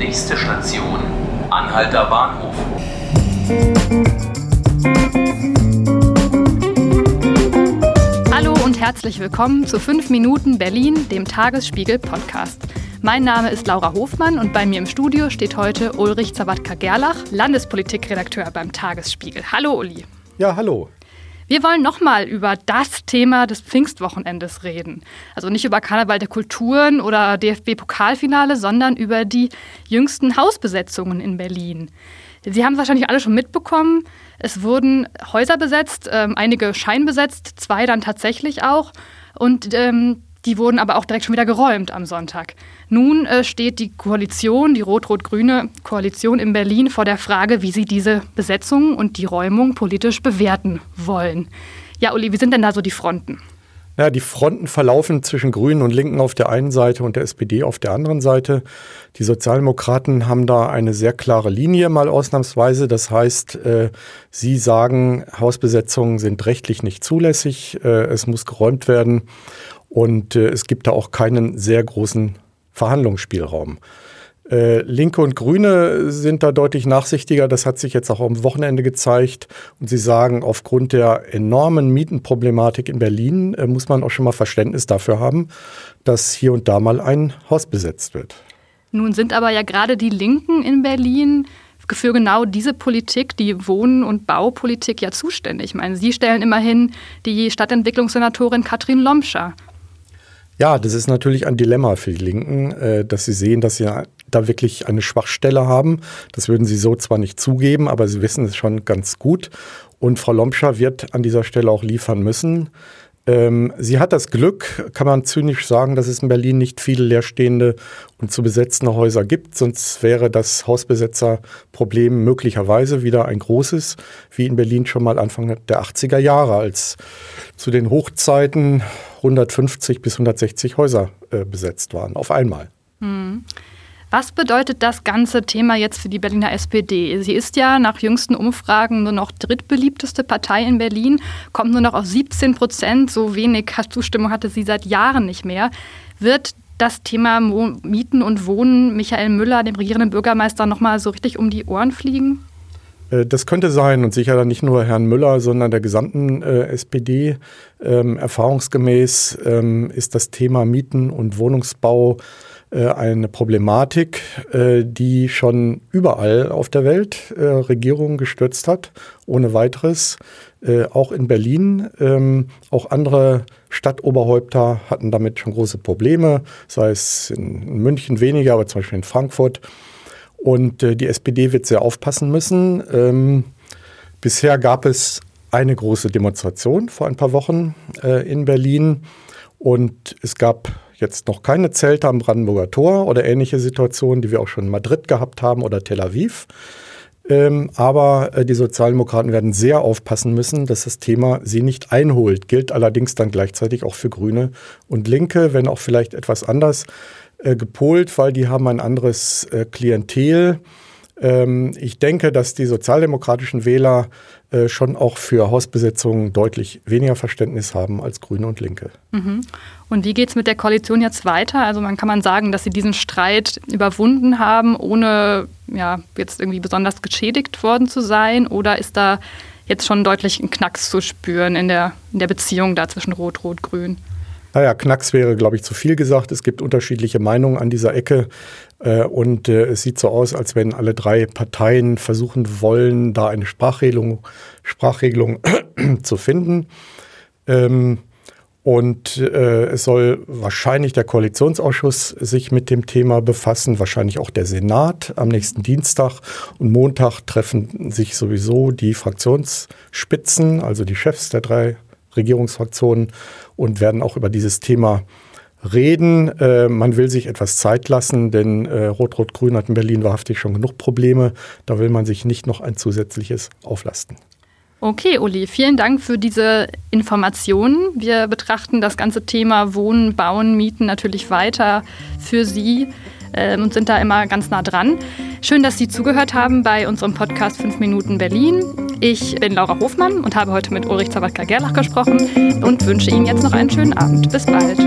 Nächste Station, Anhalter Bahnhof. Hallo und herzlich willkommen zu 5 Minuten Berlin, dem Tagesspiegel Podcast. Mein Name ist Laura Hofmann und bei mir im Studio steht heute Ulrich Zawadka-Gerlach, Landespolitikredakteur beim Tagesspiegel. Hallo Uli. Ja, hallo. Wir wollen nochmal über das Thema des Pfingstwochenendes reden. Also nicht über Karneval der Kulturen oder DFB-Pokalfinale, sondern über die jüngsten Hausbesetzungen in Berlin. Sie haben es wahrscheinlich alle schon mitbekommen. Es wurden Häuser besetzt, ähm, einige scheinbesetzt, zwei dann tatsächlich auch. Und ähm, die wurden aber auch direkt schon wieder geräumt am Sonntag. Nun äh, steht die Koalition, die rot-rot-grüne Koalition in Berlin vor der Frage, wie sie diese Besetzung und die Räumung politisch bewerten wollen. Ja, Uli, wie sind denn da so die Fronten? Ja, die Fronten verlaufen zwischen Grünen und Linken auf der einen Seite und der SPD auf der anderen Seite. Die Sozialdemokraten haben da eine sehr klare Linie mal ausnahmsweise. Das heißt, äh, sie sagen, Hausbesetzungen sind rechtlich nicht zulässig, äh, es muss geräumt werden. Und äh, es gibt da auch keinen sehr großen Verhandlungsspielraum. Äh, Linke und Grüne sind da deutlich nachsichtiger. Das hat sich jetzt auch am Wochenende gezeigt. Und sie sagen, aufgrund der enormen Mietenproblematik in Berlin äh, muss man auch schon mal Verständnis dafür haben, dass hier und da mal ein Haus besetzt wird. Nun sind aber ja gerade die Linken in Berlin für genau diese Politik, die Wohnen- und Baupolitik ja zuständig. Ich meine, Sie stellen immerhin die Stadtentwicklungssenatorin Katrin Lomscher ja, das ist natürlich ein Dilemma für die Linken, äh, dass sie sehen, dass sie da wirklich eine Schwachstelle haben. Das würden sie so zwar nicht zugeben, aber sie wissen es schon ganz gut. Und Frau Lomscher wird an dieser Stelle auch liefern müssen. Ähm, sie hat das Glück, kann man zynisch sagen, dass es in Berlin nicht viele leerstehende und zu besetzende Häuser gibt. Sonst wäre das Hausbesetzerproblem möglicherweise wieder ein großes, wie in Berlin schon mal Anfang der 80er Jahre, als zu den Hochzeiten 150 bis 160 Häuser äh, besetzt waren, auf einmal. Hm. Was bedeutet das ganze Thema jetzt für die Berliner SPD? Sie ist ja nach jüngsten Umfragen nur noch drittbeliebteste Partei in Berlin, kommt nur noch auf 17 Prozent. So wenig Zustimmung hatte sie seit Jahren nicht mehr. Wird das Thema Mieten und Wohnen Michael Müller, dem regierenden Bürgermeister, nochmal so richtig um die Ohren fliegen? Äh, das könnte sein und sicher nicht nur Herrn Müller, sondern der gesamten äh, SPD. Ähm, erfahrungsgemäß ähm, ist das Thema Mieten und Wohnungsbau eine Problematik, äh, die schon überall auf der Welt äh, Regierungen gestürzt hat, ohne weiteres. Auch in Berlin, ähm, auch andere Stadtoberhäupter hatten damit schon große Probleme, sei es in München weniger, aber zum Beispiel in Frankfurt. Und die SPD wird sehr aufpassen müssen. Ähm, bisher gab es eine große Demonstration vor ein paar Wochen in Berlin und es gab jetzt noch keine Zelte am Brandenburger Tor oder ähnliche Situationen, die wir auch schon in Madrid gehabt haben oder Tel Aviv. Ähm, aber äh, die Sozialdemokraten werden sehr aufpassen müssen, dass das Thema sie nicht einholt. Gilt allerdings dann gleichzeitig auch für Grüne und Linke, wenn auch vielleicht etwas anders äh, gepolt, weil die haben ein anderes äh, Klientel. Ähm, ich denke, dass die sozialdemokratischen Wähler äh, schon auch für Hausbesetzungen deutlich weniger Verständnis haben als Grüne und Linke. Mhm. Und wie geht es mit der Koalition jetzt weiter? Also man kann man sagen, dass sie diesen Streit überwunden haben, ohne ja, jetzt irgendwie besonders geschädigt worden zu sein? Oder ist da jetzt schon deutlich ein Knacks zu spüren in der, in der Beziehung da zwischen Rot, Rot, Grün? Naja, Knacks wäre, glaube ich, zu viel gesagt. Es gibt unterschiedliche Meinungen an dieser Ecke. Äh, und äh, es sieht so aus, als wenn alle drei Parteien versuchen wollen, da eine Sprachregelung, Sprachregelung zu finden. Ähm, und äh, es soll wahrscheinlich der Koalitionsausschuss sich mit dem Thema befassen, wahrscheinlich auch der Senat am nächsten Dienstag. Und Montag treffen sich sowieso die Fraktionsspitzen, also die Chefs der drei Regierungsfraktionen und werden auch über dieses Thema reden. Äh, man will sich etwas Zeit lassen, denn äh, Rot-Rot-Grün hat in Berlin wahrhaftig schon genug Probleme. Da will man sich nicht noch ein zusätzliches auflasten. Okay, Uli, vielen Dank für diese Informationen. Wir betrachten das ganze Thema Wohnen, Bauen, Mieten natürlich weiter für Sie äh, und sind da immer ganz nah dran. Schön, dass Sie zugehört haben bei unserem Podcast 5 Minuten Berlin. Ich bin Laura Hofmann und habe heute mit Ulrich Zawadka-Gerlach gesprochen und wünsche Ihnen jetzt noch einen schönen Abend. Bis bald.